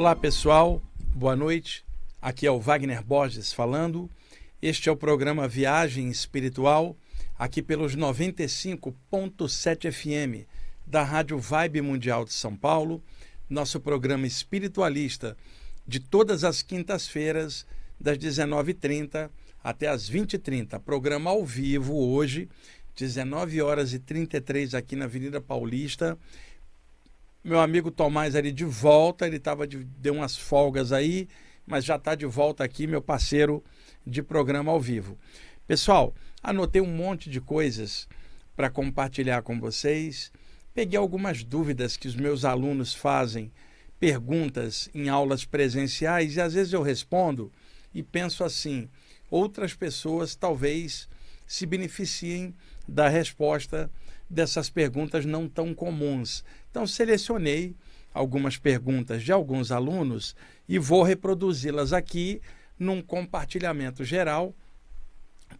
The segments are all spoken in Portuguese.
Olá pessoal, boa noite. Aqui é o Wagner Borges falando. Este é o programa Viagem Espiritual, aqui pelos 95.7 FM da Rádio Vibe Mundial de São Paulo, nosso programa espiritualista de todas as quintas-feiras, das 19h30 até as 20h30. Programa ao vivo hoje, 19 horas e 33 aqui na Avenida Paulista meu amigo Tomás ali de volta, ele tava de, deu umas folgas aí, mas já está de volta aqui, meu parceiro de programa ao vivo. Pessoal, anotei um monte de coisas para compartilhar com vocês. Peguei algumas dúvidas que os meus alunos fazem, perguntas em aulas presenciais, e às vezes eu respondo e penso assim: outras pessoas talvez se beneficiem da resposta dessas perguntas não tão comuns. Então, selecionei algumas perguntas de alguns alunos e vou reproduzi-las aqui num compartilhamento geral,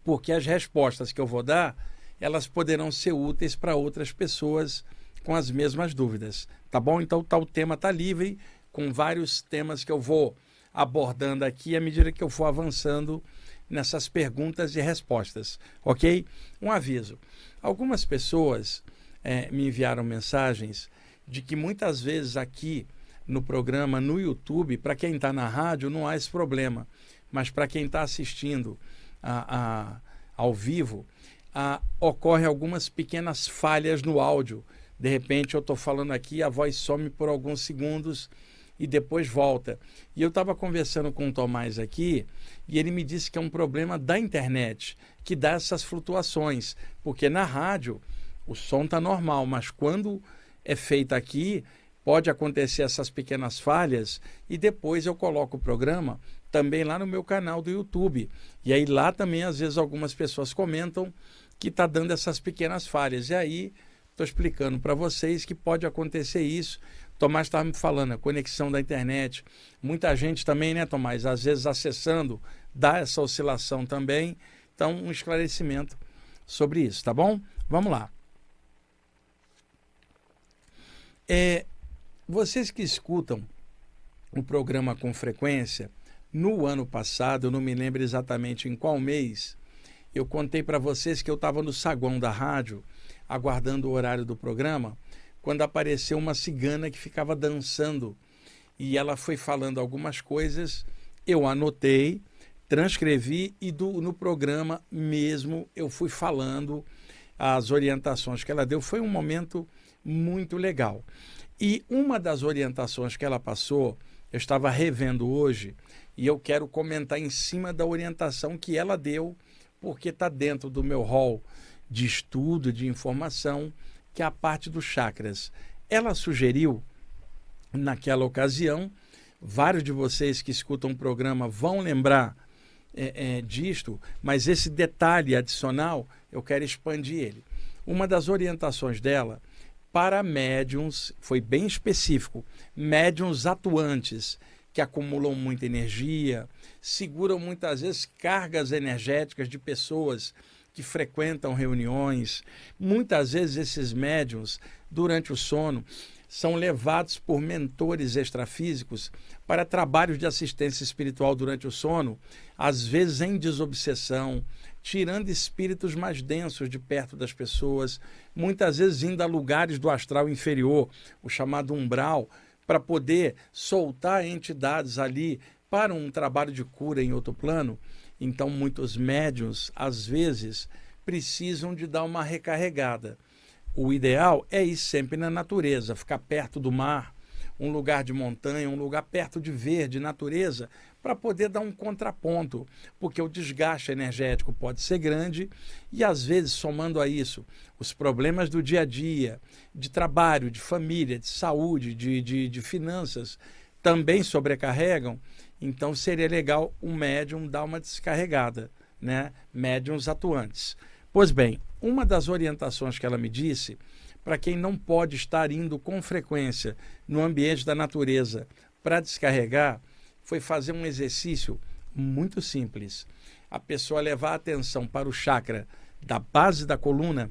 porque as respostas que eu vou dar, elas poderão ser úteis para outras pessoas com as mesmas dúvidas, tá bom? Então, tá, o tema está livre, com vários temas que eu vou abordando aqui à medida que eu for avançando nessas perguntas e respostas, ok? Um aviso: algumas pessoas é, me enviaram mensagens de que muitas vezes aqui no programa, no YouTube, para quem está na rádio, não há esse problema, mas para quem está assistindo a, a, ao vivo, a, ocorre algumas pequenas falhas no áudio. De repente, eu estou falando aqui, a voz some por alguns segundos e depois volta. E eu estava conversando com o Tomás aqui e ele me disse que é um problema da internet que dá essas flutuações, porque na rádio o som está normal, mas quando é feito aqui, pode acontecer essas pequenas falhas e depois eu coloco o programa também lá no meu canal do YouTube. E aí lá também às vezes algumas pessoas comentam que está dando essas pequenas falhas. E aí estou explicando para vocês que pode acontecer isso Tomás estava me falando, a conexão da internet. Muita gente também, né, Tomás? Às vezes acessando, dá essa oscilação também. Então, um esclarecimento sobre isso, tá bom? Vamos lá. É, vocês que escutam o programa com frequência, no ano passado, eu não me lembro exatamente em qual mês, eu contei para vocês que eu estava no saguão da rádio, aguardando o horário do programa quando apareceu uma cigana que ficava dançando e ela foi falando algumas coisas, eu anotei, transcrevi e do, no programa mesmo eu fui falando as orientações que ela deu. Foi um momento muito legal. E uma das orientações que ela passou, eu estava revendo hoje e eu quero comentar em cima da orientação que ela deu, porque está dentro do meu rol de estudo, de informação que é a parte dos chakras. Ela sugeriu, naquela ocasião, vários de vocês que escutam o programa vão lembrar é, é, disto, mas esse detalhe adicional eu quero expandir ele. Uma das orientações dela para médiums foi bem específico: médiums atuantes que acumulam muita energia, seguram muitas vezes cargas energéticas de pessoas que frequentam reuniões. Muitas vezes esses médiums, durante o sono, são levados por mentores extrafísicos para trabalhos de assistência espiritual durante o sono, às vezes em desobsessão, tirando espíritos mais densos de perto das pessoas, muitas vezes indo a lugares do astral inferior, o chamado umbral, para poder soltar entidades ali para um trabalho de cura em outro plano. Então, muitos médiums, às vezes, precisam de dar uma recarregada. O ideal é ir sempre na natureza, ficar perto do mar, um lugar de montanha, um lugar perto de verde, natureza, para poder dar um contraponto, porque o desgaste energético pode ser grande e, às vezes, somando a isso, os problemas do dia a dia, de trabalho, de família, de saúde, de, de, de finanças, também sobrecarregam então seria legal um médium dar uma descarregada, né? Médiums atuantes. Pois bem, uma das orientações que ela me disse, para quem não pode estar indo com frequência no ambiente da natureza para descarregar, foi fazer um exercício muito simples. A pessoa levar a atenção para o chakra da base da coluna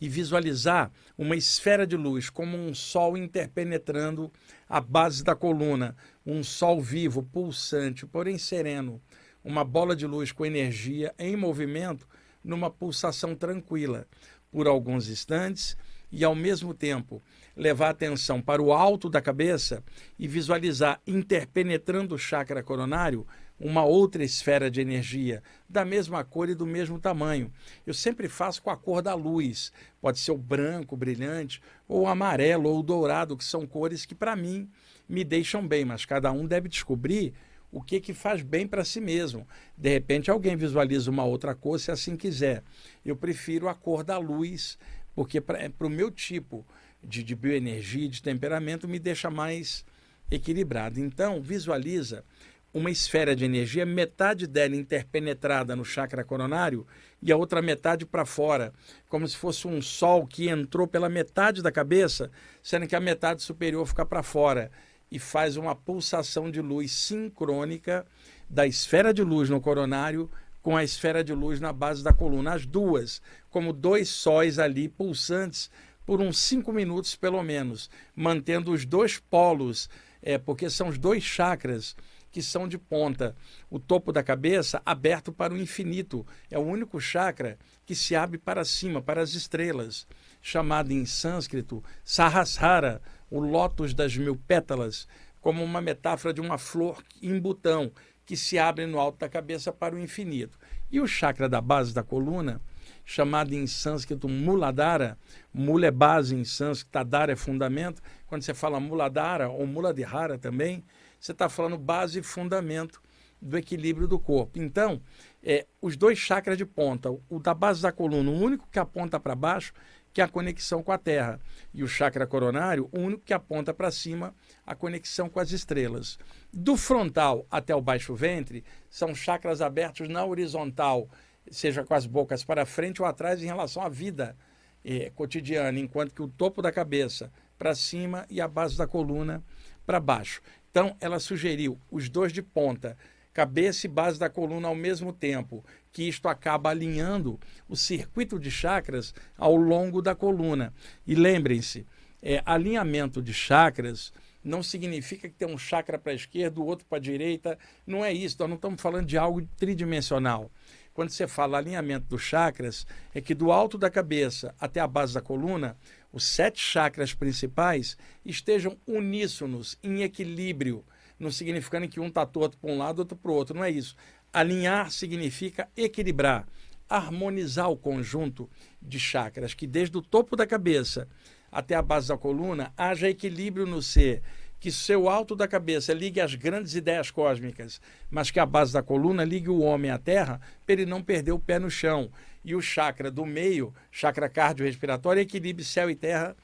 e visualizar uma esfera de luz como um sol interpenetrando a base da coluna, um sol vivo, pulsante, porém sereno, uma bola de luz com energia em movimento numa pulsação tranquila por alguns instantes e ao mesmo tempo levar a atenção para o alto da cabeça e visualizar interpenetrando o chakra coronário uma outra esfera de energia da mesma cor e do mesmo tamanho. Eu sempre faço com a cor da luz. Pode ser o branco, brilhante, ou o amarelo ou o dourado, que são cores que para mim me deixam bem, mas cada um deve descobrir o que que faz bem para si mesmo. De repente alguém visualiza uma outra cor se assim quiser. Eu prefiro a cor da luz, porque para o meu tipo de, de bioenergia, de temperamento, me deixa mais equilibrado. Então, visualiza uma esfera de energia, metade dela interpenetrada no chakra coronário e a outra metade para fora, como se fosse um sol que entrou pela metade da cabeça, sendo que a metade superior fica para fora e faz uma pulsação de luz sincrônica da esfera de luz no coronário com a esfera de luz na base da coluna, as duas, como dois sóis ali pulsantes por uns cinco minutos pelo menos, mantendo os dois polos, é, porque são os dois chakras que são de ponta. O topo da cabeça aberto para o infinito. É o único chakra que se abre para cima, para as estrelas, chamado em sânscrito Sahasrara, o lótus das mil pétalas, como uma metáfora de uma flor em botão que se abre no alto da cabeça para o infinito. E o chakra da base da coluna, chamado em sânscrito Muladhara, Mula é base em sânscrito, Tadara é fundamento. Quando você fala Muladhara ou Muladhara também, você está falando base e fundamento do equilíbrio do corpo. Então, é, os dois chakras de ponta, o da base da coluna, o único que aponta para baixo, que é a conexão com a Terra, e o chakra coronário, o único que aponta para cima, a conexão com as estrelas. Do frontal até o baixo ventre, são chakras abertos na horizontal, seja com as bocas para frente ou atrás em relação à vida é, cotidiana, enquanto que o topo da cabeça para cima e a base da coluna para baixo. Então, ela sugeriu os dois de ponta, cabeça e base da coluna ao mesmo tempo, que isto acaba alinhando o circuito de chakras ao longo da coluna. E lembrem-se, é, alinhamento de chakras não significa que tem um chakra para a esquerda, o outro para a direita. Não é isso, nós não estamos falando de algo tridimensional. Quando você fala alinhamento dos chakras, é que do alto da cabeça até a base da coluna, os sete chakras principais estejam uníssonos, em equilíbrio, não significando que um está torto para um lado, outro para o outro. Não é isso. Alinhar significa equilibrar, harmonizar o conjunto de chakras, que desde o topo da cabeça até a base da coluna haja equilíbrio no ser, que seu alto da cabeça ligue às grandes ideias cósmicas, mas que a base da coluna ligue o homem à terra para ele não perder o pé no chão e o chakra do meio, chakra cardiorrespiratório, equilibre céu e terra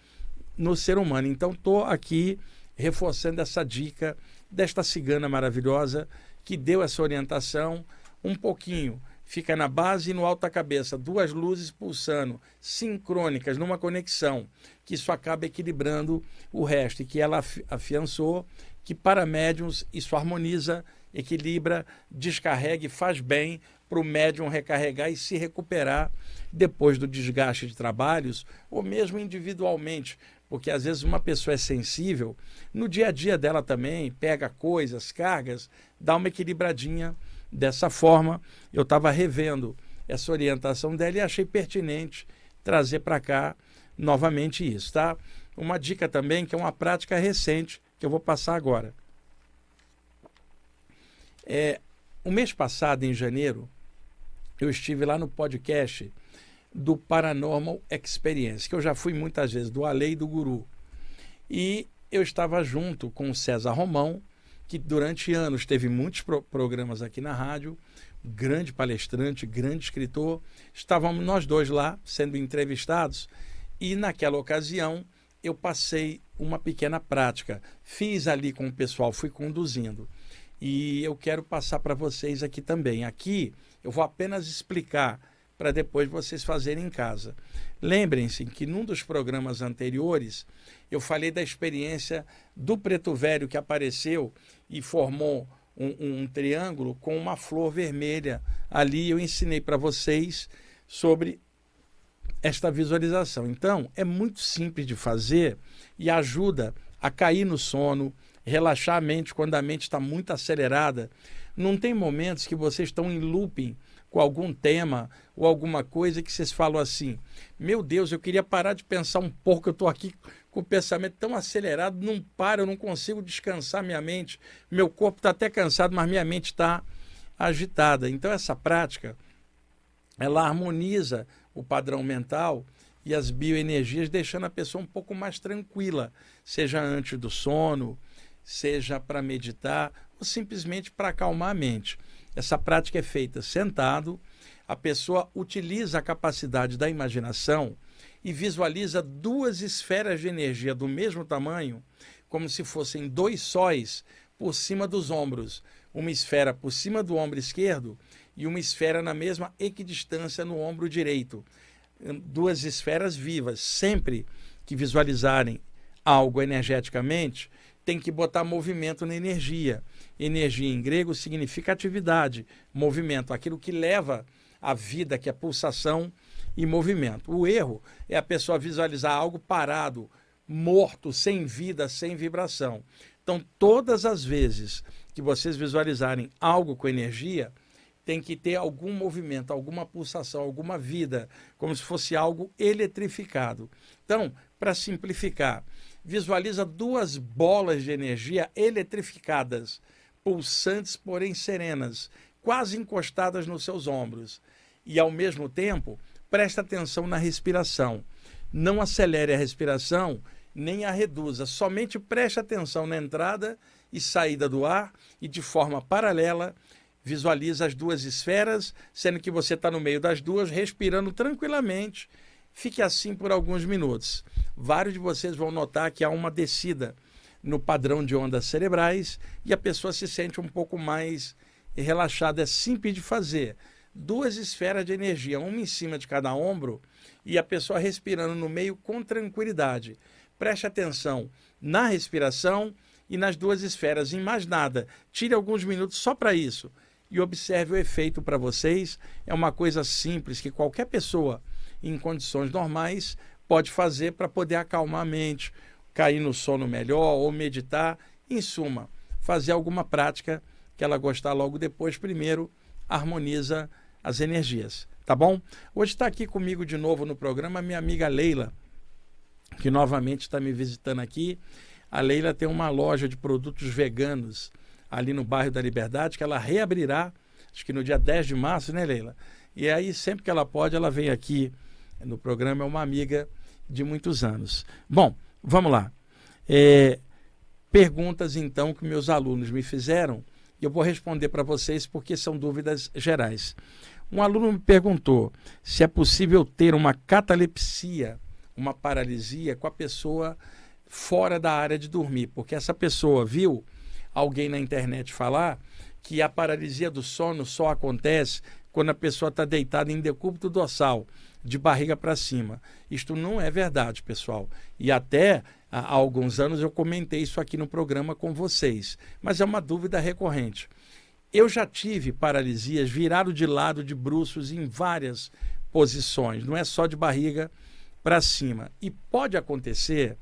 no ser humano. Então, estou aqui reforçando essa dica desta cigana maravilhosa que deu essa orientação um pouquinho. Fica na base e no alto da cabeça, duas luzes pulsando, sincrônicas, numa conexão, que isso acaba equilibrando o resto, e que ela afiançou que para médiums isso harmoniza, equilibra, descarrega e faz bem para o médium recarregar e se recuperar depois do desgaste de trabalhos, ou mesmo individualmente, porque às vezes uma pessoa é sensível, no dia a dia dela também, pega coisas, cargas, dá uma equilibradinha dessa forma. Eu estava revendo essa orientação dela e achei pertinente trazer para cá novamente isso, tá? Uma dica também que é uma prática recente que eu vou passar agora. É, o mês passado, em janeiro, eu estive lá no podcast do Paranormal Experience, que eu já fui muitas vezes, do Alei do Guru. E eu estava junto com o César Romão, que durante anos teve muitos pro programas aqui na rádio, grande palestrante, grande escritor. Estávamos nós dois lá sendo entrevistados e naquela ocasião eu passei uma pequena prática. Fiz ali com o pessoal, fui conduzindo. E eu quero passar para vocês aqui também. Aqui eu vou apenas explicar para depois vocês fazerem em casa. Lembrem-se que num dos programas anteriores eu falei da experiência do preto velho que apareceu e formou um, um triângulo com uma flor vermelha. Ali eu ensinei para vocês sobre esta visualização. Então, é muito simples de fazer e ajuda a cair no sono, relaxar a mente quando a mente está muito acelerada. Não tem momentos que vocês estão em looping com algum tema ou alguma coisa que vocês falam assim: Meu Deus, eu queria parar de pensar um pouco, eu estou aqui o pensamento tão acelerado, não para, eu não consigo descansar minha mente. Meu corpo está até cansado, mas minha mente está agitada. Então, essa prática ela harmoniza o padrão mental e as bioenergias, deixando a pessoa um pouco mais tranquila, seja antes do sono, seja para meditar ou simplesmente para acalmar a mente. Essa prática é feita sentado, a pessoa utiliza a capacidade da imaginação e visualiza duas esferas de energia do mesmo tamanho, como se fossem dois sóis por cima dos ombros, uma esfera por cima do ombro esquerdo e uma esfera na mesma equidistância no ombro direito. Duas esferas vivas. Sempre que visualizarem algo energeticamente, tem que botar movimento na energia. Energia em grego significa atividade, movimento, aquilo que leva a vida, que é pulsação e movimento. O erro é a pessoa visualizar algo parado, morto, sem vida, sem vibração. Então, todas as vezes que vocês visualizarem algo com energia, tem que ter algum movimento, alguma pulsação, alguma vida, como se fosse algo eletrificado. Então, para simplificar, visualiza duas bolas de energia eletrificadas, pulsantes, porém serenas, quase encostadas nos seus ombros. E, ao mesmo tempo, presta atenção na respiração. Não acelere a respiração, nem a reduza. Somente preste atenção na entrada e saída do ar e, de forma paralela, visualiza as duas esferas, sendo que você está no meio das duas, respirando tranquilamente. Fique assim por alguns minutos. Vários de vocês vão notar que há uma descida no padrão de ondas cerebrais e a pessoa se sente um pouco mais relaxada. É simples de fazer. Duas esferas de energia, uma em cima de cada ombro e a pessoa respirando no meio com tranquilidade. Preste atenção na respiração e nas duas esferas, em mais nada. Tire alguns minutos só para isso e observe o efeito para vocês. É uma coisa simples que qualquer pessoa em condições normais pode fazer para poder acalmar a mente, cair no sono melhor ou meditar. Em suma, fazer alguma prática que ela gostar logo depois. Primeiro, harmoniza as energias. Tá bom? Hoje está aqui comigo de novo no programa minha amiga Leila, que novamente está me visitando aqui. A Leila tem uma loja de produtos veganos ali no bairro da Liberdade, que ela reabrirá, acho que no dia 10 de março, né, Leila? E aí, sempre que ela pode, ela vem aqui no programa, é uma amiga de muitos anos. Bom, vamos lá. É, perguntas, então, que meus alunos me fizeram, e eu vou responder para vocês porque são dúvidas gerais. Um aluno me perguntou se é possível ter uma catalepsia, uma paralisia, com a pessoa fora da área de dormir, porque essa pessoa viu alguém na internet falar que a paralisia do sono só acontece quando a pessoa está deitada em decúbito dorsal, de barriga para cima. Isto não é verdade, pessoal. E até há alguns anos eu comentei isso aqui no programa com vocês, mas é uma dúvida recorrente. Eu já tive paralisias virado de lado de bruços em várias posições, não é só de barriga para cima. E pode acontecer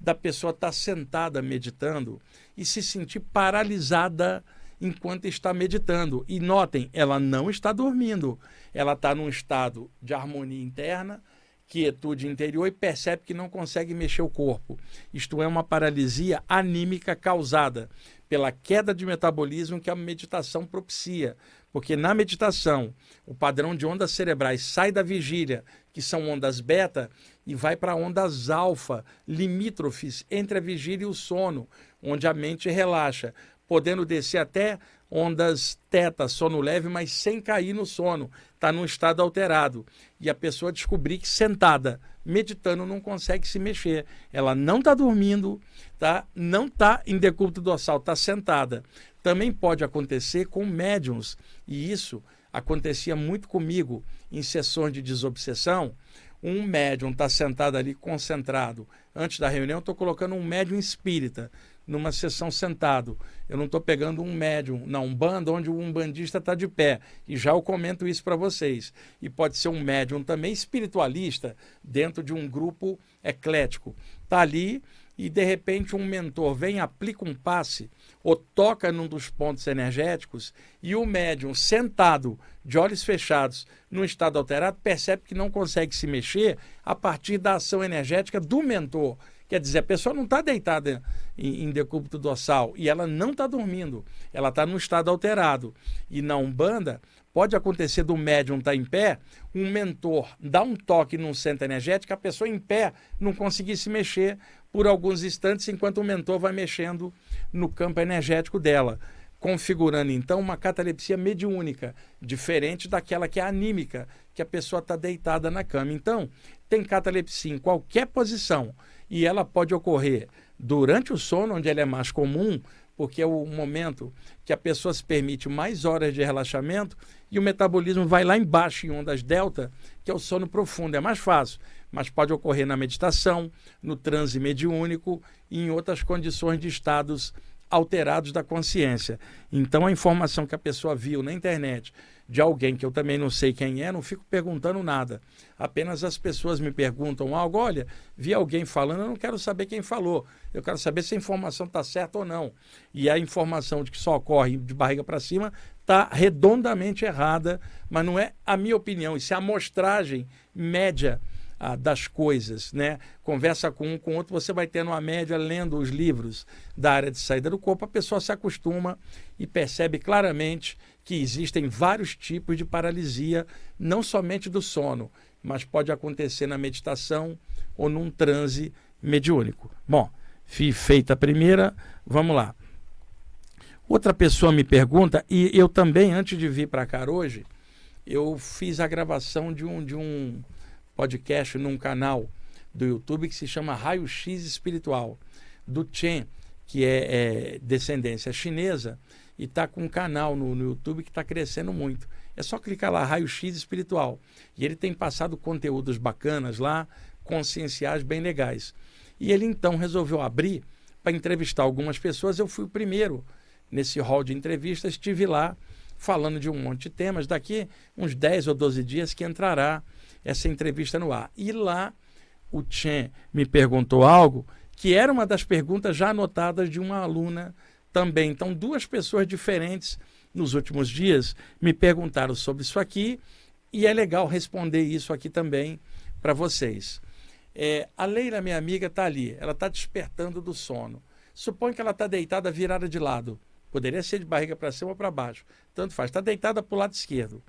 da pessoa estar tá sentada meditando e se sentir paralisada enquanto está meditando. E notem, ela não está dormindo, ela está num estado de harmonia interna, quietude interior e percebe que não consegue mexer o corpo. Isto é uma paralisia anímica causada pela queda de metabolismo que a meditação propicia. Porque na meditação, o padrão de ondas cerebrais sai da vigília, que são ondas beta, e vai para ondas alfa, limítrofes entre a vigília e o sono, onde a mente relaxa, podendo descer até ondas teta, sono leve, mas sem cair no sono, está num estado alterado. E a pessoa descobrir que sentada, meditando, não consegue se mexer. Ela não está dormindo, tá? não está em decúbito dorsal, está sentada. Também pode acontecer com médiums, e isso acontecia muito comigo em sessões de desobsessão, um médium está sentado ali concentrado antes da reunião, estou colocando um médium espírita numa sessão sentado. Eu não estou pegando um médium na Umbanda onde o umbandista está de pé. E já eu comento isso para vocês. E pode ser um médium também espiritualista dentro de um grupo eclético. Está ali e de repente um mentor vem, aplica um passe ou toca num dos pontos energéticos e o médium sentado, de olhos fechados, num estado alterado, percebe que não consegue se mexer a partir da ação energética do mentor. Quer dizer, a pessoa não está deitada em, em decúbito dorsal e ela não está dormindo, ela está num estado alterado. E na Umbanda, pode acontecer do médium estar tá em pé, um mentor dá um toque num centro energético, a pessoa em pé não conseguir se mexer por alguns instantes, enquanto o mentor vai mexendo no campo energético dela, configurando então uma catalepsia mediúnica, diferente daquela que é anímica, que a pessoa está deitada na cama. Então, tem catalepsia em qualquer posição e ela pode ocorrer durante o sono, onde ela é mais comum, porque é o momento que a pessoa se permite mais horas de relaxamento e o metabolismo vai lá embaixo em ondas delta, que é o sono profundo, é mais fácil, mas pode ocorrer na meditação, no transe mediúnico e em outras condições de estados alterados da consciência. Então a informação que a pessoa viu na internet de alguém que eu também não sei quem é, não fico perguntando nada. Apenas as pessoas me perguntam algo, olha, vi alguém falando, eu não quero saber quem falou. Eu quero saber se a informação está certa ou não. E a informação de que só ocorre de barriga para cima está redondamente errada, mas não é a minha opinião, isso é a amostragem média ah, das coisas, né? Conversa com um, com outro, você vai tendo uma média lendo os livros da área de saída do corpo, a pessoa se acostuma e percebe claramente que existem vários tipos de paralisia, não somente do sono, mas pode acontecer na meditação ou num transe mediúnico. Bom, feita a primeira, vamos lá. Outra pessoa me pergunta, e eu também, antes de vir para cá hoje, eu fiz a gravação de um, de um podcast num canal do YouTube que se chama Raio X Espiritual, do Chen, que é, é descendência chinesa, e está com um canal no, no YouTube que está crescendo muito. É só clicar lá, Raio X Espiritual. E ele tem passado conteúdos bacanas lá, conscienciais bem legais. E ele então resolveu abrir para entrevistar algumas pessoas. Eu fui o primeiro nesse hall de entrevistas, estive lá falando de um monte de temas. Daqui uns 10 ou 12 dias que entrará essa entrevista no ar. E lá o Chen me perguntou algo que era uma das perguntas já anotadas de uma aluna também. Então, duas pessoas diferentes nos últimos dias me perguntaram sobre isso aqui e é legal responder isso aqui também para vocês. É, a Leila, minha amiga, está ali, ela está despertando do sono. Supõe que ela está deitada virada de lado. Poderia ser de barriga para cima ou para baixo. Tanto faz. Está deitada para o lado esquerdo.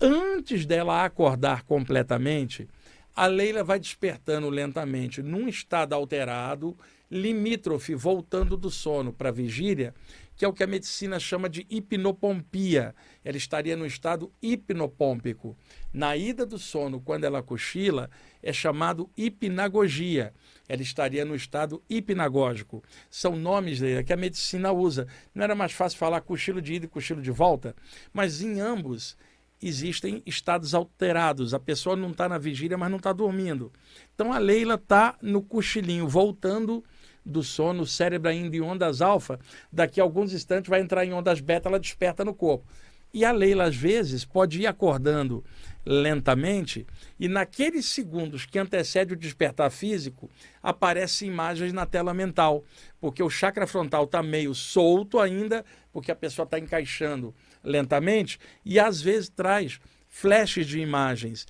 Antes dela acordar completamente, a Leila vai despertando lentamente num estado alterado, limítrofe, voltando do sono para a vigília, que é o que a medicina chama de hipnopompia. Ela estaria no estado hipnopômpico. Na ida do sono, quando ela cochila, é chamado hipnagogia. Ela estaria no estado hipnagógico. São nomes que a medicina usa. Não era mais fácil falar cochilo de ida e cochilo de volta? Mas em ambos existem estados alterados. A pessoa não está na vigília, mas não está dormindo. Então a Leila está no cochilinho, voltando do sono, o cérebro ainda em ondas alfa, daqui a alguns instantes vai entrar em ondas beta, ela desperta no corpo. E a Leila, às vezes, pode ir acordando lentamente e naqueles segundos que antecede o despertar físico, aparecem imagens na tela mental, porque o chakra frontal está meio solto ainda, porque a pessoa está encaixando lentamente, e às vezes traz flashes de imagens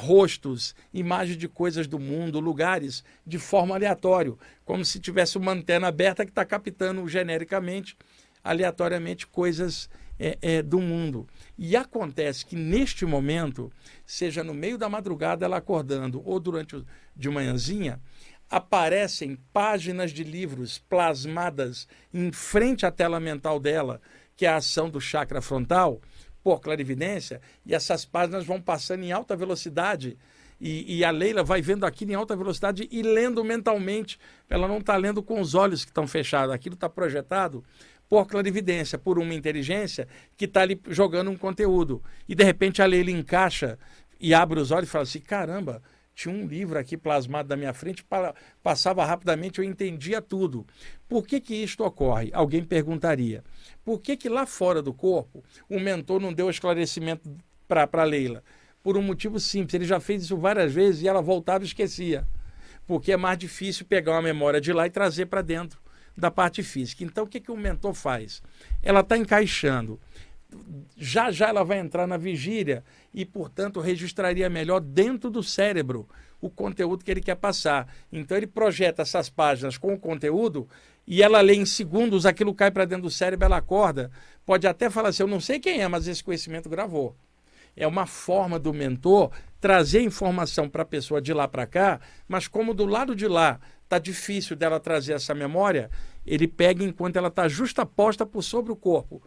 rostos, imagens de coisas do mundo, lugares, de forma aleatória, como se tivesse uma antena aberta que está captando genericamente, aleatoriamente, coisas é, é, do mundo. E acontece que neste momento, seja no meio da madrugada, ela acordando ou durante o, de manhãzinha, aparecem páginas de livros plasmadas em frente à tela mental dela, que é a ação do chakra frontal, por clarividência, e essas páginas vão passando em alta velocidade. E, e, a Leila vai vendo aquilo em alta velocidade e lendo mentalmente. Ela não está lendo com os olhos que estão fechados, aquilo está projetado por clarividência, por uma inteligência que está ali jogando um conteúdo. E de repente a Leila encaixa e abre os olhos e fala assim: caramba, tinha um livro aqui plasmado na minha frente, passava rapidamente, eu entendia tudo. Por que, que isto ocorre? Alguém perguntaria. Por que, que lá fora do corpo o mentor não deu esclarecimento para Leila? Por um motivo simples, ele já fez isso várias vezes e ela voltava e esquecia. Porque é mais difícil pegar uma memória de lá e trazer para dentro da parte física. Então, o que, que o mentor faz? Ela está encaixando já já ela vai entrar na vigília e, portanto, registraria melhor dentro do cérebro o conteúdo que ele quer passar. Então ele projeta essas páginas com o conteúdo e ela lê em segundos, aquilo cai para dentro do cérebro, ela acorda. Pode até falar assim: eu não sei quem é, mas esse conhecimento gravou. É uma forma do mentor trazer informação para a pessoa de lá para cá, mas como do lado de lá está difícil dela trazer essa memória, ele pega enquanto ela está justaposta por sobre o corpo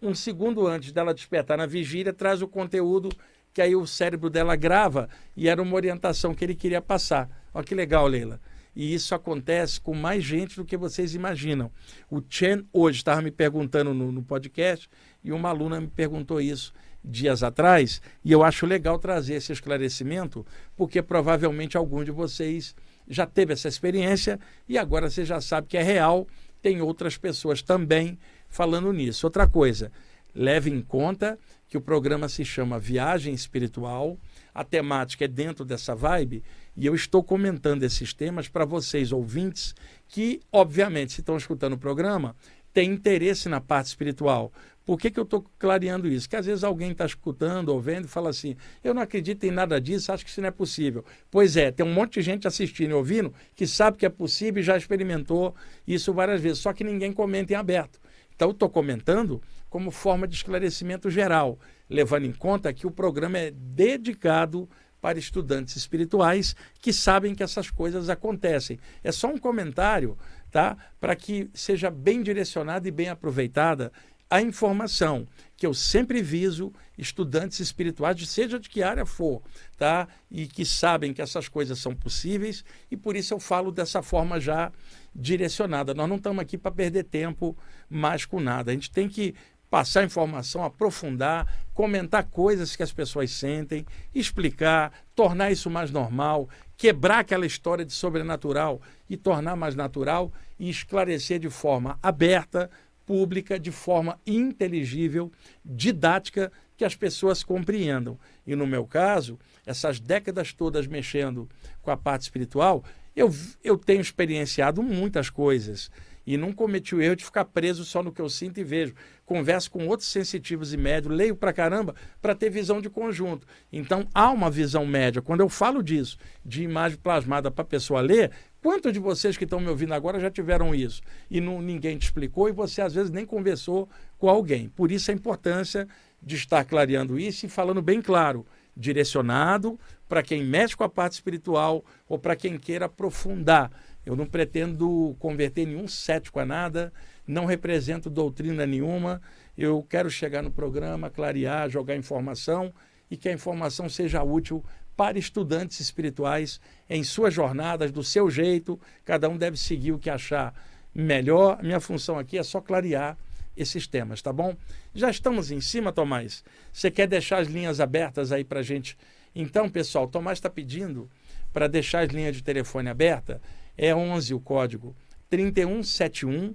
um segundo antes dela despertar na vigília, traz o conteúdo que aí o cérebro dela grava e era uma orientação que ele queria passar. Olha que legal, Leila. E isso acontece com mais gente do que vocês imaginam. O Chen hoje estava me perguntando no, no podcast e uma aluna me perguntou isso dias atrás e eu acho legal trazer esse esclarecimento porque provavelmente algum de vocês já teve essa experiência e agora você já sabe que é real. Tem outras pessoas também falando nisso. Outra coisa, leve em conta que o programa se chama Viagem Espiritual, a temática é dentro dessa vibe, e eu estou comentando esses temas para vocês, ouvintes, que, obviamente, se estão escutando o programa, têm interesse na parte espiritual. Por que, que eu estou clareando isso? Que às vezes alguém está escutando ou vendo e fala assim: eu não acredito em nada disso, acho que isso não é possível. Pois é, tem um monte de gente assistindo e ouvindo que sabe que é possível e já experimentou isso várias vezes, só que ninguém comenta em aberto. Então, estou comentando como forma de esclarecimento geral, levando em conta que o programa é dedicado para estudantes espirituais que sabem que essas coisas acontecem. É só um comentário, tá? Para que seja bem direcionada e bem aproveitada a informação que eu sempre viso estudantes espirituais, seja de que área for, tá? E que sabem que essas coisas são possíveis e por isso eu falo dessa forma já direcionada. Nós não estamos aqui para perder tempo mais com nada. A gente tem que passar informação, aprofundar, comentar coisas que as pessoas sentem, explicar, tornar isso mais normal, quebrar aquela história de sobrenatural e tornar mais natural e esclarecer de forma aberta, pública, de forma inteligível, didática, que as pessoas compreendam. E no meu caso, essas décadas todas mexendo com a parte espiritual, eu, eu tenho experienciado muitas coisas e não cometi o erro de ficar preso só no que eu sinto e vejo. Converso com outros sensitivos e médios, leio pra caramba para ter visão de conjunto. Então há uma visão média. Quando eu falo disso, de imagem plasmada para a pessoa ler, quantos de vocês que estão me ouvindo agora já tiveram isso? E não, ninguém te explicou e você às vezes nem conversou com alguém. Por isso a importância de estar clareando isso e falando bem claro direcionado para quem mexe com a parte espiritual ou para quem queira aprofundar. Eu não pretendo converter nenhum cético a nada, não represento doutrina nenhuma. Eu quero chegar no programa, clarear, jogar informação e que a informação seja útil para estudantes espirituais em suas jornadas, do seu jeito. Cada um deve seguir o que achar melhor. Minha função aqui é só clarear esses temas, tá bom? Já estamos em cima, Tomás. Você quer deixar as linhas abertas aí para gente? Então, pessoal, Tomás está pedindo para deixar as linhas de telefone aberta. É 11 o código 3171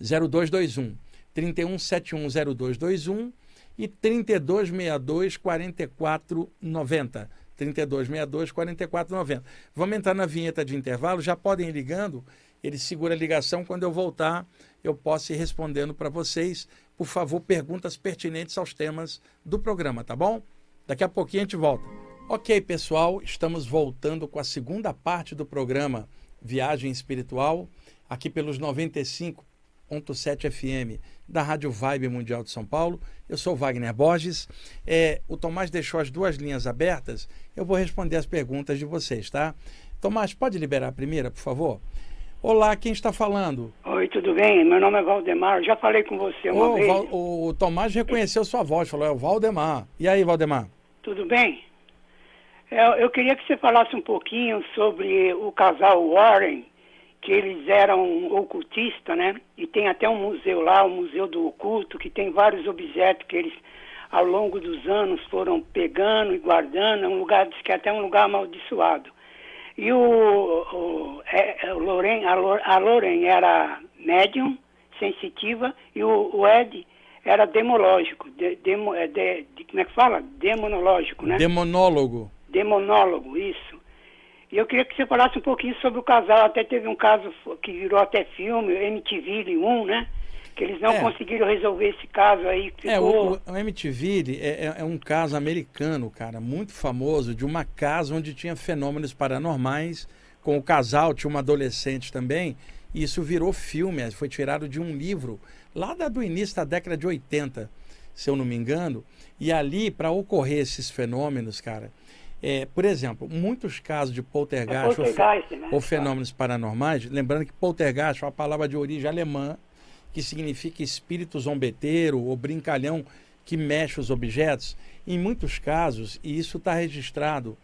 0221. 3171 0221 e 3262 4490. 3262 4490. Vamos entrar na vinheta de intervalo, já podem ir ligando, ele segura a ligação quando eu voltar eu possa ir respondendo para vocês. Por favor, perguntas pertinentes aos temas do programa, tá bom? Daqui a pouquinho a gente volta. Ok, pessoal, estamos voltando com a segunda parte do programa Viagem Espiritual, aqui pelos 95.7 FM da Rádio Vibe Mundial de São Paulo. Eu sou Wagner Borges. É, o Tomás deixou as duas linhas abertas. Eu vou responder as perguntas de vocês, tá? Tomás, pode liberar a primeira, por favor? Olá, quem está falando? Oi, tudo bem? Meu nome é Valdemar, já falei com você uma vez. Val, o Tomás reconheceu sua voz, falou, é o Valdemar. E aí, Valdemar? Tudo bem? É, eu queria que você falasse um pouquinho sobre o casal Warren, que eles eram ocultistas, né? E tem até um museu lá, o Museu do Oculto, que tem vários objetos que eles ao longo dos anos foram pegando e guardando, é um lugar, diz que é até um lugar amaldiçoado. E o, o, é, é, o Loren, a, a Loren era médium, sensitiva, e o, o Ed era demológico, de, demo, é, de, de, como é que fala? Demonológico, né? Demonólogo. Demonólogo, isso. E eu queria que você falasse um pouquinho sobre o casal, até teve um caso que virou até filme, MTV 1, né? Que eles não é. conseguiram resolver esse caso aí. Ficou... É, o, o MTV é, é, é, um caso americano, cara, muito famoso, de uma casa onde tinha fenômenos paranormais, com o casal, tinha uma adolescente também, e isso virou filme, foi tirado de um livro, lá do início da década de 80, se eu não me engano, e ali, para ocorrer esses fenômenos, cara, é, por exemplo, muitos casos de poltergeist, é poltergeist ou, né? ou, fenômenos paranormais, lembrando que poltergeist é uma palavra de origem alemã, que significa espírito zombeteiro ou brincalhão que mexe os objetos. Em muitos casos, e isso está registrado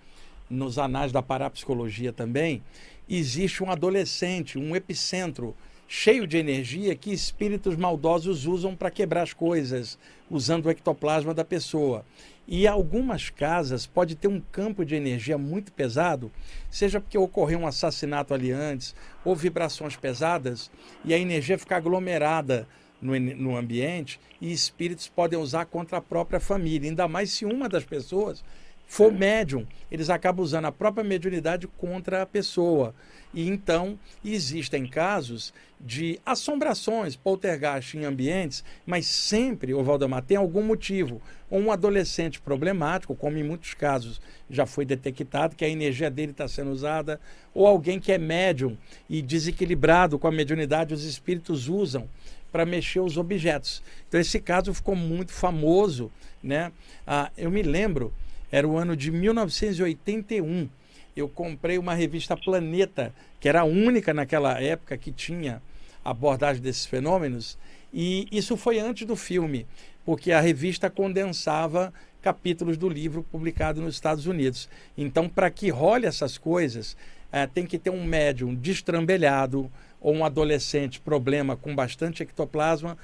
nos anais da parapsicologia também, existe um adolescente, um epicentro cheio de energia que espíritos maldosos usam para quebrar as coisas, usando o ectoplasma da pessoa. E algumas casas pode ter um campo de energia muito pesado, seja porque ocorreu um assassinato ali antes, ou vibrações pesadas, e a energia fica aglomerada no, no ambiente, e espíritos podem usar contra a própria família, ainda mais se uma das pessoas for médium, eles acabam usando a própria mediunidade contra a pessoa. E então existem casos de assombrações, poltergeist em ambientes, mas sempre, o Valdemar, tem algum motivo. Ou um adolescente problemático, como em muitos casos já foi detectado, que a energia dele está sendo usada, ou alguém que é médium e desequilibrado com a mediunidade, os espíritos usam para mexer os objetos. Então esse caso ficou muito famoso, né? Ah, eu me lembro, era o ano de 1981 eu comprei uma revista Planeta, que era a única naquela época que tinha abordagem desses fenômenos, e isso foi antes do filme, porque a revista condensava capítulos do livro publicado nos Estados Unidos. Então, para que role essas coisas, é, tem que ter um médium destrambelhado ou um adolescente problema com bastante ectoplasma.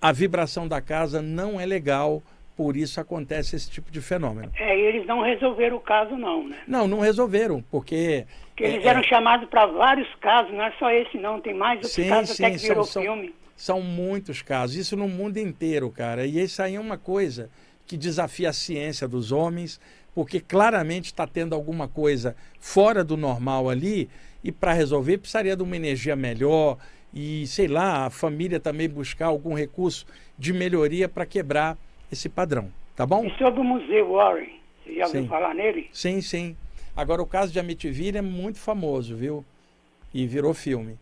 A vibração da casa não é legal por isso acontece esse tipo de fenômeno. É, eles não resolveram o caso, não, né? Não, não resolveram, porque. Porque eles é, eram é... chamados para vários casos, não é só esse, não, tem mais outros sim, casos sim, até que virou são, filme. São, são muitos casos, isso no mundo inteiro, cara. E isso aí é uma coisa que desafia a ciência dos homens, porque claramente está tendo alguma coisa fora do normal ali, e para resolver precisaria de uma energia melhor, e sei lá, a família também buscar algum recurso de melhoria para quebrar esse padrão, tá bom? E sobre o Museu Warren, você já sim. ouviu falar nele? Sim, sim. Agora o caso de Amityville é muito famoso, viu? E virou filme.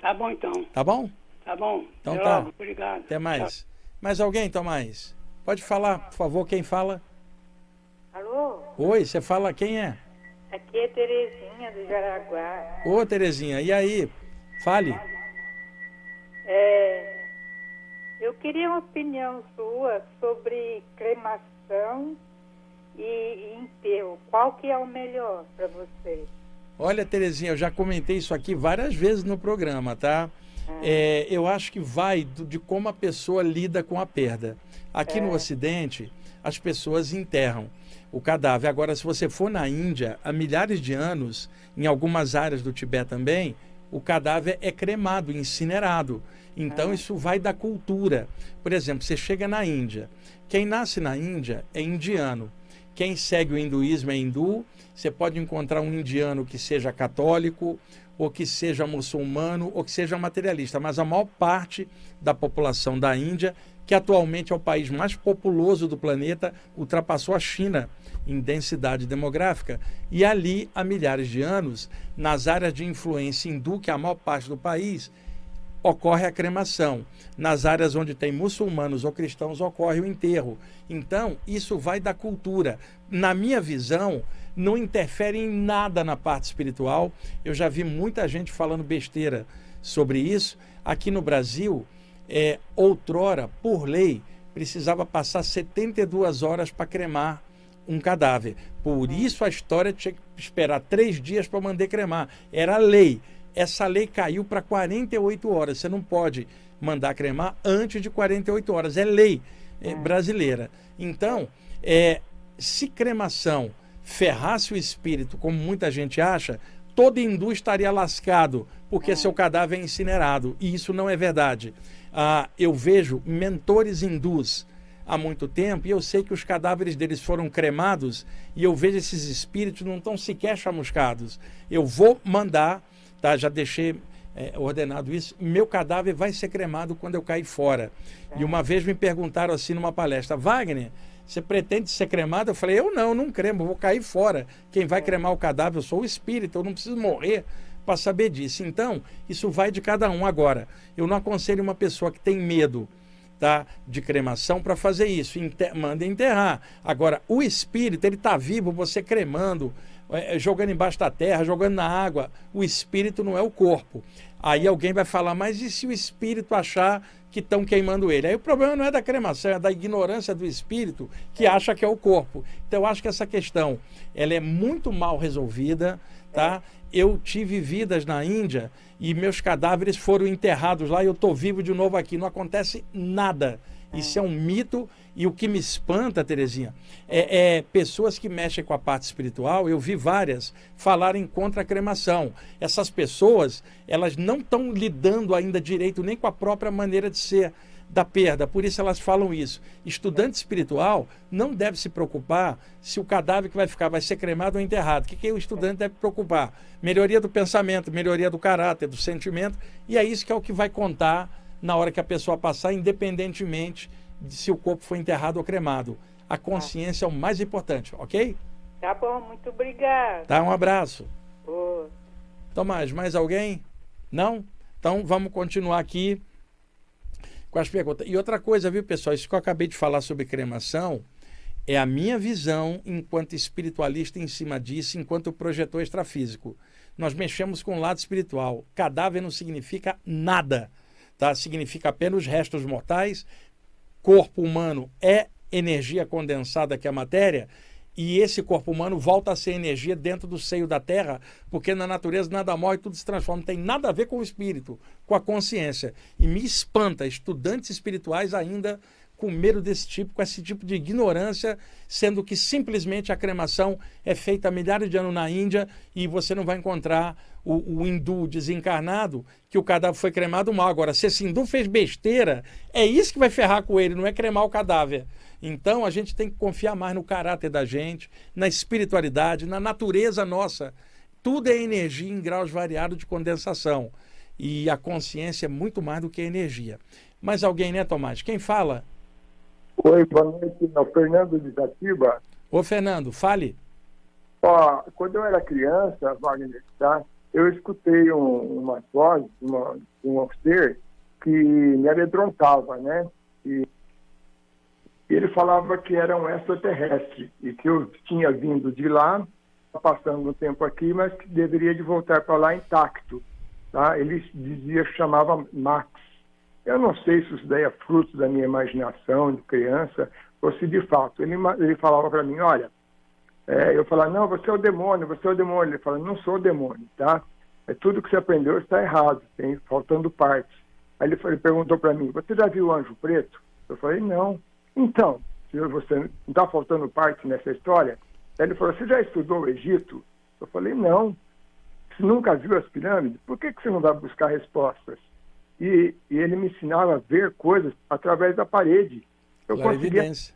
Tá bom então. Tá bom? Tá bom. Então Até tá. Logo. Obrigado. Até mais. Tchau. Mais alguém, Tomás? Pode falar, por favor, quem fala? Alô? Oi, você fala quem é? Aqui é Terezinha do Jaraguá. Ô, Terezinha, e aí? Fale. É, eu queria uma opinião sua sobre cremação e enterro. Qual que é o melhor para você? Olha, Terezinha, eu já comentei isso aqui várias vezes no programa, tá? Ah. É, eu acho que vai do, de como a pessoa lida com a perda. Aqui é. no Ocidente, as pessoas enterram o cadáver. Agora, se você for na Índia, há milhares de anos, em algumas áreas do Tibete também, o cadáver é cremado, incinerado. Então, isso vai da cultura. Por exemplo, você chega na Índia. Quem nasce na Índia é indiano. Quem segue o hinduísmo é hindu. Você pode encontrar um indiano que seja católico, ou que seja muçulmano, ou que seja materialista. Mas a maior parte da população da Índia, que atualmente é o país mais populoso do planeta, ultrapassou a China em densidade demográfica. E ali, há milhares de anos, nas áreas de influência hindu, que é a maior parte do país, ocorre a cremação. Nas áreas onde tem muçulmanos ou cristãos, ocorre o enterro. Então, isso vai da cultura. Na minha visão, não interfere em nada na parte espiritual. Eu já vi muita gente falando besteira sobre isso. Aqui no Brasil, é, outrora, por lei, precisava passar 72 horas para cremar um cadáver. Por isso a história tinha que esperar três dias para mandar cremar. Era lei essa lei caiu para 48 horas. Você não pode mandar cremar antes de 48 horas. É lei. é, brasileira. Então, é, se cremação ferrasse o espírito, como muita gente acha, todo hindu estaria lascado, porque seu cadáver é incinerado. E isso não é verdade. Ah, eu vejo mentores hindus há muito tempo e eu sei que os cadáveres deles foram cremados e eu vejo esses espíritos não estão sequer chamuscados. Eu vou mandar, tá? Já deixei é, ordenado isso, meu cadáver vai ser cremado quando eu cair fora. E uma vez me perguntaram assim numa palestra, Wagner, você pretende ser cremado? Eu falei, eu não, não cremo, vou cair fora. Quem vai cremar o cadáver, eu sou o espírito, eu não preciso morrer para saber disso. Então, isso vai de cada um. Agora, eu não aconselho uma pessoa que tem medo tá, de cremação para fazer isso. Inter, manda enterrar. Agora, o espírito, ele está vivo, você cremando, é, é, jogando embaixo da terra, jogando na água. O espírito não é o corpo. Aí alguém vai falar, mas e se o espírito achar que estão queimando ele? Aí o problema não é da cremação, é da ignorância do espírito que acha que é o corpo. Então eu acho que essa questão ela é muito mal resolvida, tá? Eu tive vidas na Índia e meus cadáveres foram enterrados lá e eu estou vivo de novo aqui. Não acontece nada. Isso é um mito e o que me espanta, Terezinha, é, é, pessoas que mexem com a parte espiritual. Eu vi várias falarem contra a cremação. Essas pessoas, elas não estão lidando ainda direito nem com a própria maneira de ser da perda. Por isso elas falam isso. Estudante espiritual não deve se preocupar se o cadáver que vai ficar vai ser cremado ou enterrado. O que, que o estudante deve preocupar? Melhoria do pensamento, melhoria do caráter, do sentimento. E é isso que é o que vai contar na hora que a pessoa passar, independentemente de se o corpo foi enterrado ou cremado. A consciência é o mais importante, ok? Tá bom, muito obrigada. Tá, um abraço. Oh. Tomás, mais alguém? Não? Então vamos continuar aqui com as perguntas. E outra coisa, viu, pessoal? Isso que eu acabei de falar sobre cremação é a minha visão enquanto espiritualista em cima disso, enquanto projetor extrafísico. Nós mexemos com o lado espiritual. Cadáver não significa nada tá? significa apenas restos mortais. Corpo humano é energia condensada que é a matéria, e esse corpo humano volta a ser energia dentro do seio da Terra, porque na natureza nada morre, tudo se transforma. Não tem nada a ver com o espírito, com a consciência. E me espanta estudantes espirituais ainda com medo desse tipo, com esse tipo de ignorância, sendo que simplesmente a cremação é feita há milhares de anos na Índia e você não vai encontrar o, o hindu desencarnado que o cadáver foi cremado mal. Agora, se esse hindu fez besteira, é isso que vai ferrar com ele, não é cremar o cadáver. Então a gente tem que confiar mais no caráter da gente, na espiritualidade, na natureza nossa. Tudo é energia em graus variados de condensação. E a consciência é muito mais do que energia. Mas alguém, né, Tomás? Quem fala? Oi, boa noite. É o Fernando de Itatiba. Ô, Fernando, fale. Ó, quando eu era criança, Wagner, tá? eu escutei um, uma voz, uma, um ser que me amedrontava, né? E ele falava que era um extraterrestre e que eu tinha vindo de lá, passando um tempo aqui, mas que deveria de voltar para lá intacto. Tá? Ele dizia, chamava Max. Eu não sei se isso daí é fruto da minha imaginação de criança ou se de fato. Ele, ele falava para mim, olha, é, eu falava, não, você é o demônio, você é o demônio. Ele fala, não sou o demônio, tá? É, tudo que você aprendeu está errado, tem faltando partes. Aí ele, ele perguntou para mim, você já viu o Anjo Preto? Eu falei, não. Então, você não está faltando partes nessa história? Aí ele falou, você já estudou o Egito? Eu falei, não. Você nunca viu as pirâmides? Por que, que você não vai buscar respostas? E, e, ele me ensinava a ver coisas através da parede. Eu conseguia. Evidência.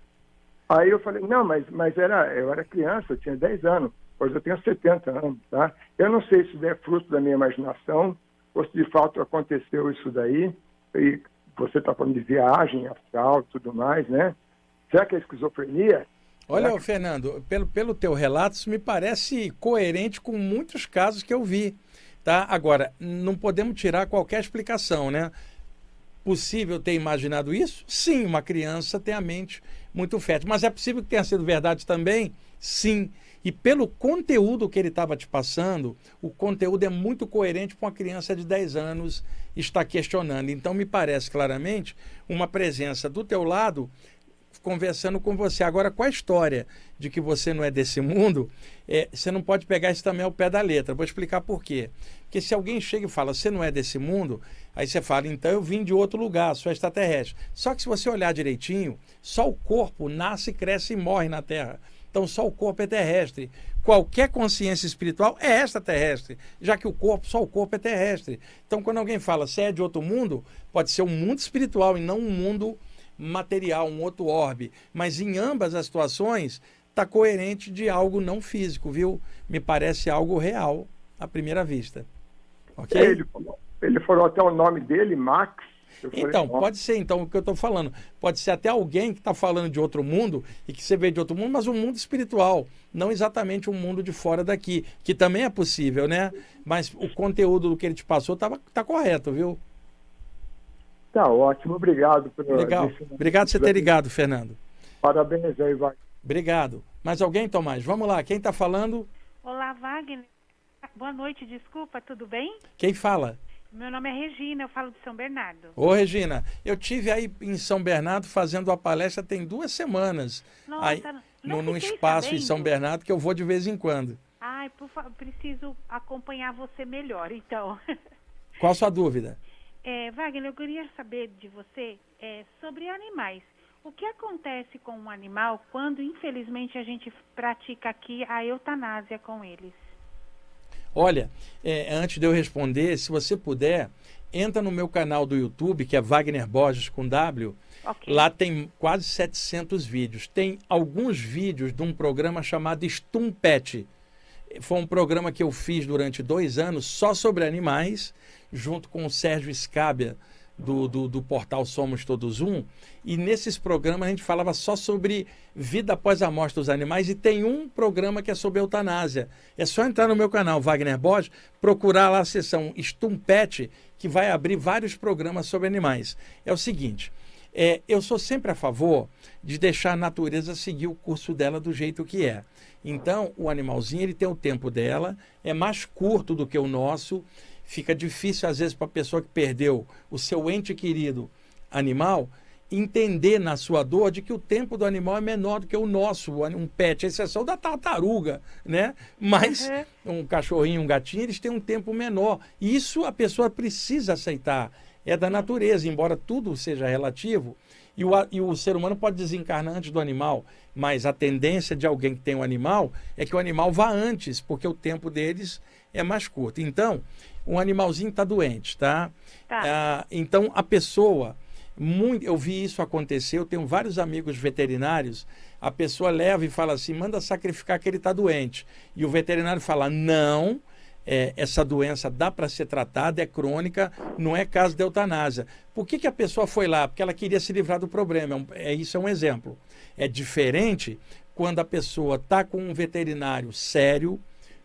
Aí eu falei, não, mas, mas era, eu era criança, eu tinha 10 anos, hoje eu tenho 70 anos, tá? Eu não sei se é fruto da minha imaginação, ou se de fato aconteceu isso daí, e você está falando de viagem, astral e tudo mais, né? Será que é esquizofrenia? Olha, que... Fernando, pelo, pelo teu relato, isso me parece coerente com muitos casos que eu vi. Tá? Agora, não podemos tirar qualquer explicação, né? Possível ter imaginado isso? Sim, uma criança tem a mente muito fértil. Mas é possível que tenha sido verdade também? Sim. E pelo conteúdo que ele estava te passando, o conteúdo é muito coerente com uma criança de 10 anos estar questionando. Então, me parece claramente uma presença do teu lado conversando com você. Agora, com a história de que você não é desse mundo, é, você não pode pegar isso também ao pé da letra. Vou explicar por quê. Porque se alguém chega e fala, você não é desse mundo, aí você fala, então eu vim de outro lugar, sou extraterrestre. Só que se você olhar direitinho, só o corpo nasce, cresce e morre na Terra. Então só o corpo é terrestre. Qualquer consciência espiritual é extraterrestre, já que o corpo, só o corpo é terrestre. Então quando alguém fala, você é de outro mundo, pode ser um mundo espiritual e não um mundo material, um outro orbe. Mas em ambas as situações, está coerente de algo não físico, viu? Me parece algo real à primeira vista. Ok? Ele falou, ele falou até o nome dele, Max. Então, pode ser, então, o que eu estou falando. Pode ser até alguém que está falando de outro mundo e que você vê de outro mundo, mas um mundo espiritual, não exatamente um mundo de fora daqui, que também é possível, né? Mas o conteúdo do que ele te passou está tá correto, viu? Tá ótimo, obrigado. Pelo Legal. Obrigado por você ter ligado, Fernando. Parabéns aí, Wagner. Obrigado. Mais alguém, Tomás? Vamos lá, quem está falando? Olá, Wagner. Boa noite, desculpa, tudo bem? Quem fala? Meu nome é Regina, eu falo de São Bernardo. Ô, Regina, eu tive aí em São Bernardo fazendo a palestra tem duas semanas. Nossa, aí, não no, espaço sabendo. em São Bernardo que eu vou de vez em quando. Ai, por favor, preciso acompanhar você melhor, então. Qual a sua dúvida? É, Wagner, eu queria saber de você é, sobre animais. O que acontece com um animal quando, infelizmente, a gente pratica aqui a eutanásia com eles? Olha, é, antes de eu responder, se você puder, entra no meu canal do YouTube, que é Wagner Borges com W. Okay. Lá tem quase 700 vídeos. Tem alguns vídeos de um programa chamado Stumpet. Foi um programa que eu fiz durante dois anos só sobre animais junto com o Sérgio Scabia, do, do, do, portal Somos Todos Um. E nesses programas a gente falava só sobre vida após a morte dos animais. E tem um programa que é sobre eutanásia. É só entrar no meu canal, Wagner Borges, procurar lá a seção Stumpet, que vai abrir vários programas sobre animais. É o seguinte. É, eu sou sempre a favor de deixar a natureza seguir o curso dela do jeito que é. Então, o animalzinho ele tem o tempo dela, é mais curto do que o nosso fica difícil, às vezes, para a pessoa que perdeu o seu ente querido animal entender na sua dor de que o tempo do animal é menor do que o nosso, um pet, a exceção da tartaruga, né? Mas uhum. um cachorrinho, um gatinho, eles têm um tempo menor. Isso a pessoa precisa aceitar. É da natureza, embora tudo seja relativo. E o, e o ser humano pode desencarnar antes do animal, mas a tendência de alguém que tem um animal é que o animal vá antes, porque o tempo deles é mais curto. Então, um animalzinho está doente, tá? tá. Ah, então, a pessoa, muito, eu vi isso acontecer, eu tenho vários amigos veterinários, a pessoa leva e fala assim, manda sacrificar que ele está doente. E o veterinário fala, não, é, essa doença dá para ser tratada, é crônica, não é caso de eutanásia. Por que, que a pessoa foi lá? Porque ela queria se livrar do problema. É, é isso é um exemplo. É diferente quando a pessoa está com um veterinário sério,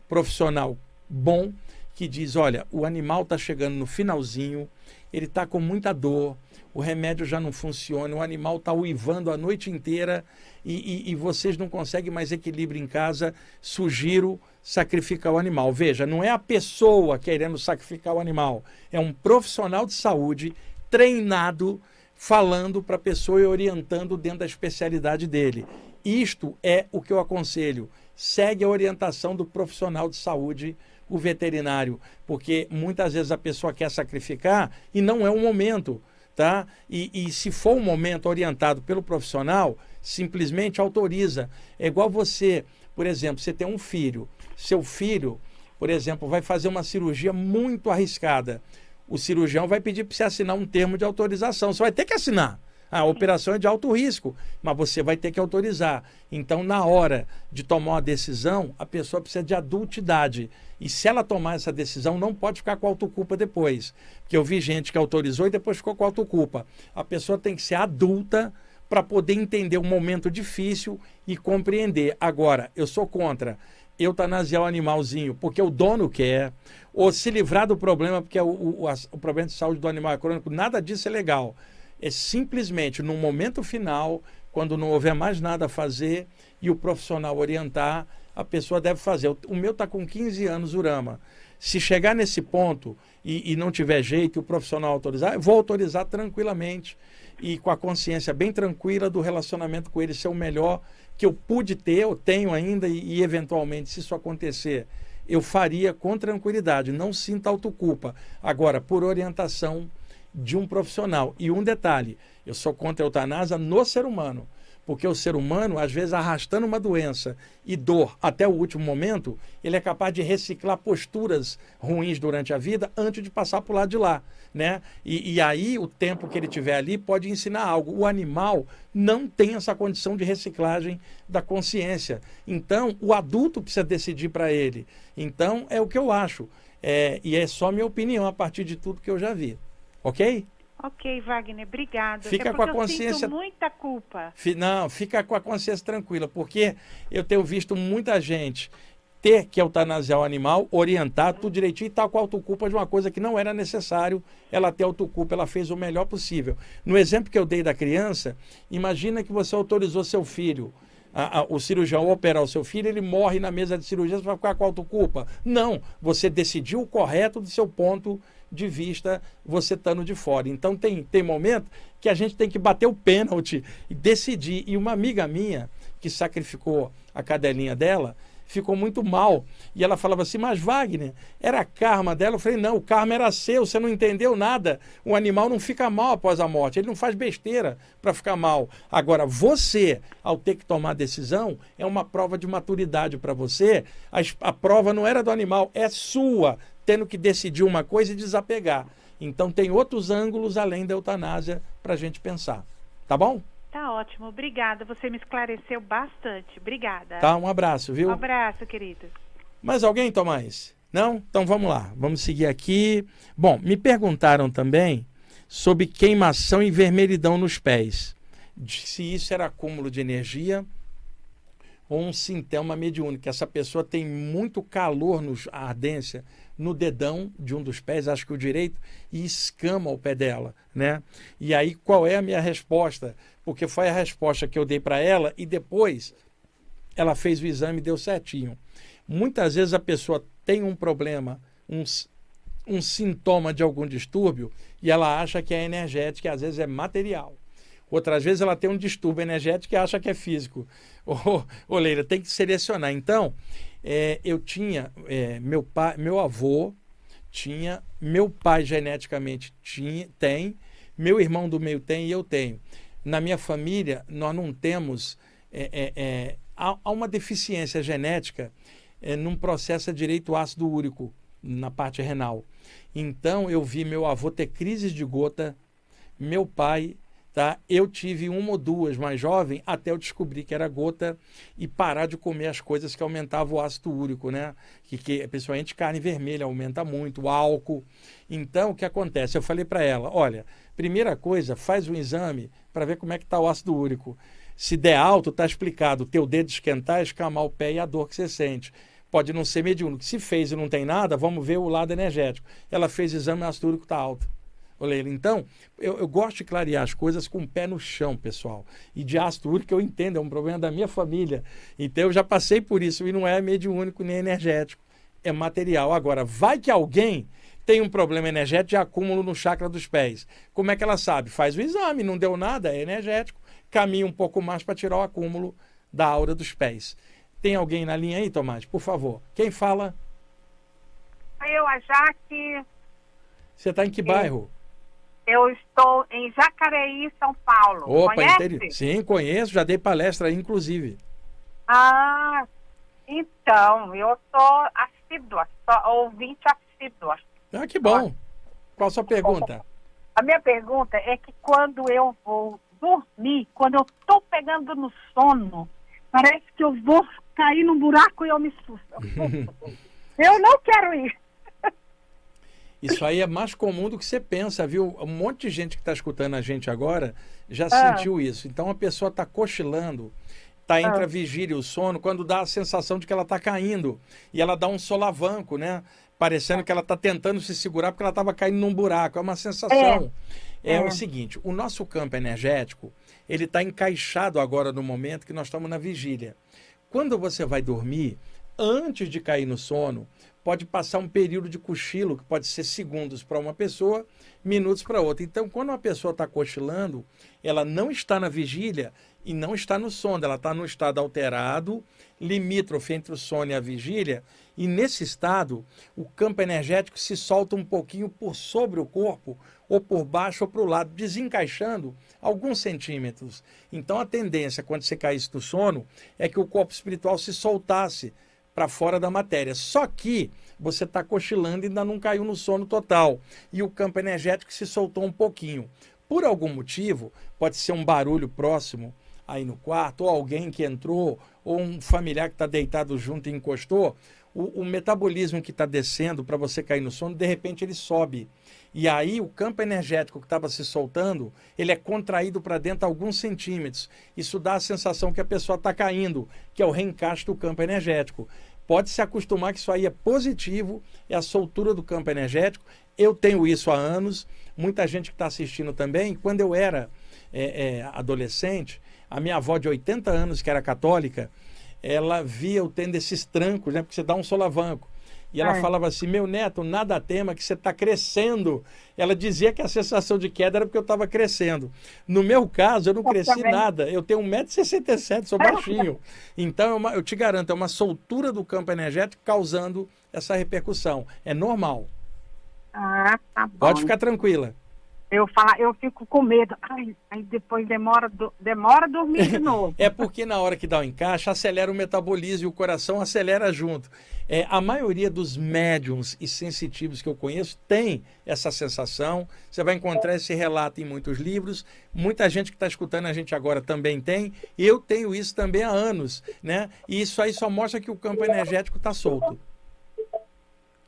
profissional bom, que diz: olha, o animal está chegando no finalzinho, ele está com muita dor, o remédio já não funciona, o animal está uivando a noite inteira e, e, e, vocês não conseguem mais equilíbrio em casa, sugiro sacrificar o animal. Veja, não é a pessoa querendo sacrificar o animal, é um profissional de saúde treinado falando para a pessoa e orientando dentro da especialidade dele. Isto é o que eu aconselho. Segue a orientação do profissional de saúde o veterinário, porque muitas vezes a pessoa quer sacrificar e não é o momento. Tá? E, e se for um momento orientado pelo profissional, simplesmente autoriza. É igual você, por exemplo, você tem um filho, seu filho, por exemplo, vai fazer uma cirurgia muito arriscada. O cirurgião vai pedir para você assinar um termo de autorização. Você vai ter que assinar. A operação é de alto risco, mas você vai ter que autorizar. Então, na hora de tomar uma decisão, a pessoa precisa de adultidade. E se ela tomar essa decisão, não pode ficar com autoculpa depois. Porque eu vi gente que autorizou e depois ficou com autoculpa. A pessoa tem que ser adulta para poder entender um momento difícil e compreender. Agora, eu sou contra eutanasiar o animalzinho porque o dono quer, ou se livrar do problema porque o, o, o problema de saúde do animal é crônico, nada disso é legal é simplesmente no momento final, quando não houver mais nada a fazer e o profissional orientar, a pessoa deve fazer. O meu está com 15 anos, Urama. Se chegar nesse ponto e, e não tiver jeito e o profissional autorizar, eu vou autorizar tranquilamente e com a consciência bem tranquila do relacionamento com ele ser o melhor que eu pude ter, eu tenho ainda e, e eventualmente, se isso acontecer, eu faria com tranquilidade, não sinta autoculpa. Agora, por orientação de um profissional. E um detalhe, eu sou contra a eutanásia no ser humano. Porque o ser humano, às vezes, arrastando uma doença e dor até o último momento, ele é capaz de reciclar posturas ruins durante a vida antes de passar para o lado de lá. Né? E, e aí, o tempo que ele tiver ali pode ensinar algo. O animal não tem essa condição de reciclagem da consciência. Então, o adulto precisa decidir para ele. Então, é o que eu acho. É, e é só minha opinião a partir de tudo que eu já vi. Ok? Ok, Wagner, obrigado. Fica é com a consciência. Eu muita culpa. Não, fica com a consciência tranquila, porque eu tenho visto muita gente ter que eutanasiar o animal, orientar tudo direitinho e tal com a autoculpa de uma coisa que não era necessário ela ter autoculpa, ela fez o melhor possível. No exemplo que eu dei da criança, imagina que você autorizou seu filho, a, a, o cirurgião operar o seu filho, ele morre na mesa de cirurgia, você vai ficar com a autoculpa? Não, você decidiu o correto do seu ponto de vista você estando de fora. Então tem, tem momento que a gente tem que bater o pênalti e decidir. E uma amiga minha que sacrificou a cadelinha dela ficou muito mal. E ela falava assim: Mas Wagner, era karma dela? Eu falei: Não, o karma era seu, você não entendeu nada. O animal não fica mal após a morte, ele não faz besteira para ficar mal. Agora, você, ao ter que tomar decisão, é uma prova de maturidade para você. A, a prova não era do animal, é sua tendo que decidir uma coisa e desapegar. Então tem outros ângulos além da eutanásia para a gente pensar. Tá bom? Tá ótimo, obrigada. Você me esclareceu bastante. Obrigada. Tá, um abraço, viu? Um abraço, querido. Mais alguém, Tomás? Não? Então vamos lá, vamos seguir aqui. Bom, me perguntaram também sobre queimação e vermelhidão nos pés. Se isso era acúmulo de energia ou um sintoma mediúnico. Essa pessoa tem muito calor, nos, a ardência no dedão de um dos pés, acho que o direito, e escama o pé dela, né? E aí qual é a minha resposta? Porque foi a resposta que eu dei para ela e depois ela fez o exame e deu certinho. Muitas vezes a pessoa tem um problema, um, um sintoma de algum distúrbio e ela acha que é energético e às vezes é material. Outras vezes ela tem um distúrbio energético e acha que é físico. Ô, ô Leila, tem que selecionar. Então, é, eu tinha é, meu pai, meu avô tinha, meu pai geneticamente tinha, tem, meu irmão do meio tem e eu tenho. Na minha família, nós não temos. É, é, é há, há, uma deficiência genética é, num processo direito ácido úrico na parte renal. Então, eu vi meu avô ter crises de gota, meu pai Tá? Eu tive uma ou duas mais jovem até eu descobrir que era gota e parar de comer as coisas que aumentavam o ácido úrico, né? Que, que principalmente carne vermelha aumenta muito, o álcool. Então, o que acontece? Eu falei para ela, olha, primeira coisa, faz um exame para ver como é que está o ácido úrico. Se der alto, está explicado, teu dedo esquentar, escamar o pé e a dor que você sente pode não ser mediúnico. Se fez e não tem nada, vamos ver o lado energético. Ela fez exame, o ácido úrico está alto. Leila. Então, eu, eu, gosto de clarear as coisas com o pé no chão, pessoal. E de ácido úrico, eu entendo, é um problema da minha família. Então, eu já passei por isso e não é mediúnico nem energético, é material. Agora, vai que alguém tem um problema energético de acúmulo no chakra dos pés. Como é que ela sabe? Faz o exame, não deu nada, é energético. Caminha um pouco mais para tirar o acúmulo da aura dos pés. Tem alguém na linha aí, Tomás? Por favor. Quem fala? Eu, a Jaque. Você está em que bairro? Eu estou em Jacareí, São Paulo. Opa, Conhece? Sim, conheço, já dei palestra aí, inclusive. Ah, então, eu sou assídua, sou ouvinte assídua. Ah, que bom. Qual a sua pergunta? A minha pergunta é que quando eu vou dormir, quando eu estou pegando no sono, parece que eu vou cair num buraco e eu me susto. eu não quero ir. Isso aí é mais comum do que você pensa, viu? Um monte de gente que está escutando a gente agora já ah. sentiu isso. Então a pessoa está cochilando, está entre ah. a vigília e o sono, quando dá a sensação de que ela está caindo. E ela dá um solavanco, né? Parecendo que ela está tentando se segurar porque ela estava caindo num buraco. É uma sensação. É, é o seguinte: o nosso campo energético ele está encaixado agora no momento que nós estamos na vigília. Quando você vai dormir, antes de cair no sono, pode passar um período de cochilo, que pode ser segundos para uma pessoa, minutos para outra. Então, quando uma pessoa está cochilando, ela não está na vigília e não está no sono, ela está no estado alterado, limítrofe entre o sono e a vigília, e nesse estado, o campo energético se solta um pouquinho por sobre o corpo, ou por baixo ou para o lado, desencaixando alguns centímetros. Então, a tendência, quando você caísse do sono, é que o corpo espiritual se soltasse para fora da matéria. Só que você está cochilando e ainda não caiu no sono total. E o campo energético se soltou um pouquinho. Por algum motivo, pode ser um barulho próximo aí no quarto, ou alguém que entrou, ou um familiar que está deitado junto e encostou, o, o metabolismo que está descendo para você cair no sono, de repente ele sobe. E aí o campo energético que estava se soltando, ele é contraído para dentro alguns centímetros. Isso dá a sensação que a pessoa está caindo, que é o reencaixe do campo energético. Pode se acostumar que isso aí é positivo, é a soltura do campo energético. Eu tenho isso há anos, muita gente que está assistindo também. Quando eu era é, é, adolescente, a minha avó de 80 anos, que era católica, ela via eu tendo esses trancos, né? Porque você dá um solavanco. E ela é. falava assim: Meu neto, nada tema que você está crescendo. Ela dizia que a sensação de queda era porque eu estava crescendo. No meu caso, eu não cresci nada. Eu tenho 1,67m, sou baixinho. Então, é uma, eu te garanto, é uma soltura do campo energético causando essa repercussão. É normal. Ah, tá bom. Pode ficar tranquila. Eu falo, eu fico com medo. Ai, aí depois demora, do, demora dormir de novo. é porque na hora que dá o encaixe, acelera o metabolismo e o coração acelera junto. É, a maioria dos médiums e sensitivos que eu conheço tem essa sensação. Você vai encontrar esse relato em muitos livros. Muita gente que está escutando a gente agora também tem. Eu tenho isso também há anos. Né? E isso aí só mostra que o campo energético está solto.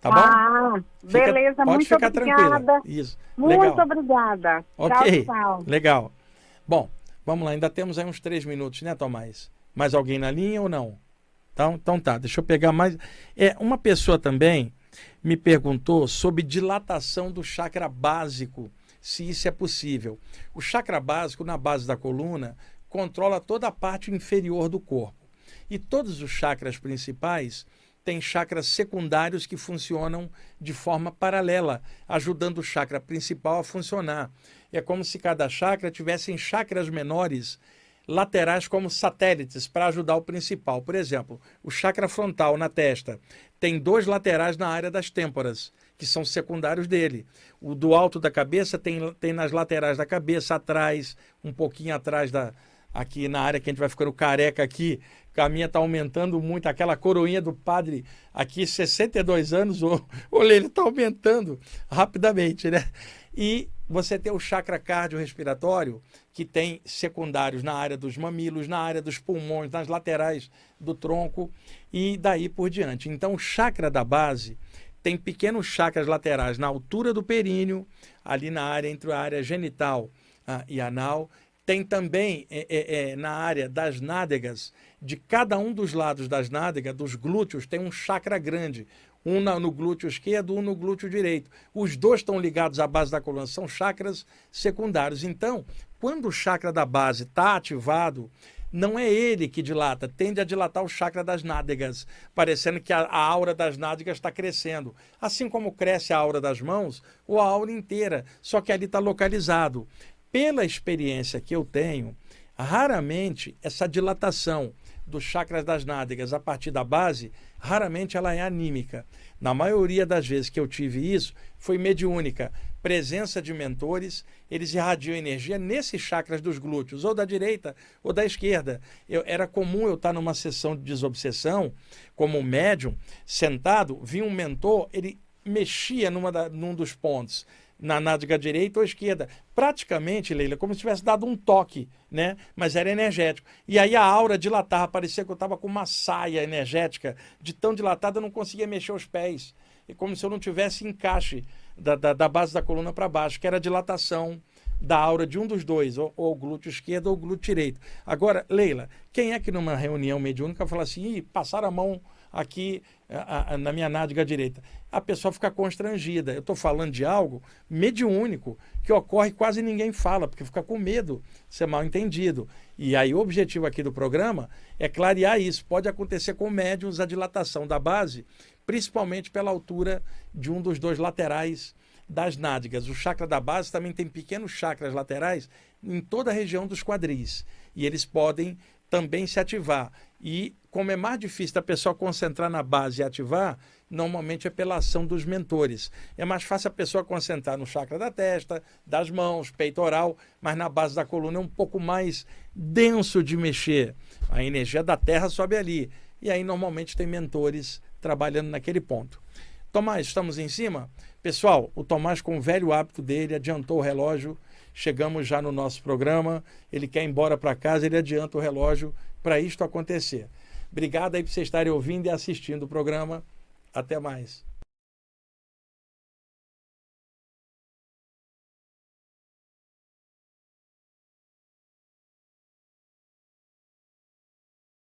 Tá bom? Ah, Fica, beleza, pode muito ficar obrigada. tranquila. Isso. Muito Legal. obrigada. Ok. Tchau, tchau. Legal. Bom, vamos lá. Ainda temos aí uns três minutos, né, Tomás? Mais alguém na linha ou não? Então, então tá, deixa eu pegar mais. É, uma pessoa também me perguntou sobre dilatação do chakra básico, se isso é possível. O chakra básico, na base da coluna, controla toda a parte inferior do corpo. E todos os chakras principais tem chakras secundários que funcionam de forma paralela, ajudando o chakra principal a funcionar. É como se cada chakra tivessem chakras menores laterais como satélites para ajudar o principal. Por exemplo, o chakra frontal na testa tem dois laterais na área das têmporas, que são secundários dele. O do alto da cabeça tem, tem nas laterais da cabeça, atrás, um pouquinho atrás da, aqui na área que a gente vai ficando careca aqui, a minha está aumentando muito, aquela coroinha do padre aqui, 62 anos, olha, ele está aumentando rapidamente, né? E você tem o chakra cardiorrespiratório, que tem secundários na área dos mamilos, na área dos pulmões, nas laterais do tronco e daí por diante. Então, o chakra da base tem pequenos chakras laterais na altura do períneo, ali na área entre a área genital ah, e anal, tem também é, é, é, na área das nádegas, de cada um dos lados das nádegas, dos glúteos, tem um chakra grande. Um no glúteo esquerdo, um no glúteo direito. Os dois estão ligados à base da coluna, são chakras secundários. Então, quando o chakra da base está ativado, não é ele que dilata, tende a dilatar o chakra das nádegas, parecendo que a, a aura das nádegas está crescendo. Assim como cresce a aura das mãos, ou a aura inteira, só que ali está localizado pela experiência que eu tenho, raramente essa dilatação dos chakras das nádegas a partir da base, raramente ela é anímica. Na maioria das vezes que eu tive isso, foi mediúnica. Presença de mentores, eles irradiam energia nesses chakras dos glúteos, ou da direita ou da esquerda. Eu, era comum eu estar numa sessão de desobsessão, como médium, sentado, vinha um mentor, ele mexia numa da, num dos pontos na nádega direita ou esquerda. Praticamente, Leila, como se tivesse dado um toque, né? Mas era energético. E aí a aura dilatava, parecia que eu estava com uma saia energética. De tão dilatada, eu não conseguia mexer os pés. E como se eu não tivesse encaixe da, da, da base da coluna para baixo, que era a dilatação da aura de um dos dois, ou, ou glúteo esquerdo ou glúteo direito. Agora, Leila, quem é que numa reunião mediúnica fala assim, Ih, passaram a mão aqui a, a, na minha nádega direita. A pessoa fica constrangida. Eu estou falando de algo mediúnico que ocorre quase ninguém fala, porque fica com medo de ser mal entendido. E aí o objetivo aqui do programa é clarear isso. Pode acontecer com médiums a dilatação da base, principalmente pela altura de um dos dois laterais das nádegas. O chakra da base também tem pequenos chakras laterais em toda a região dos quadris. E eles podem também se ativar. E como é mais difícil da pessoa concentrar na base e ativar, normalmente é pela ação dos mentores. É mais fácil a pessoa concentrar no chakra da testa, das mãos, peitoral, mas na base da coluna é um pouco mais denso de mexer. A energia da terra sobe ali. E aí normalmente tem mentores trabalhando naquele ponto. Tomás, estamos em cima? Pessoal, o Tomás, com o velho hábito dele, adiantou o relógio. Chegamos já no nosso programa. Ele quer ir embora para casa, ele adianta o relógio para isto acontecer. Obrigado aí por vocês estarem ouvindo e assistindo o programa. Até mais.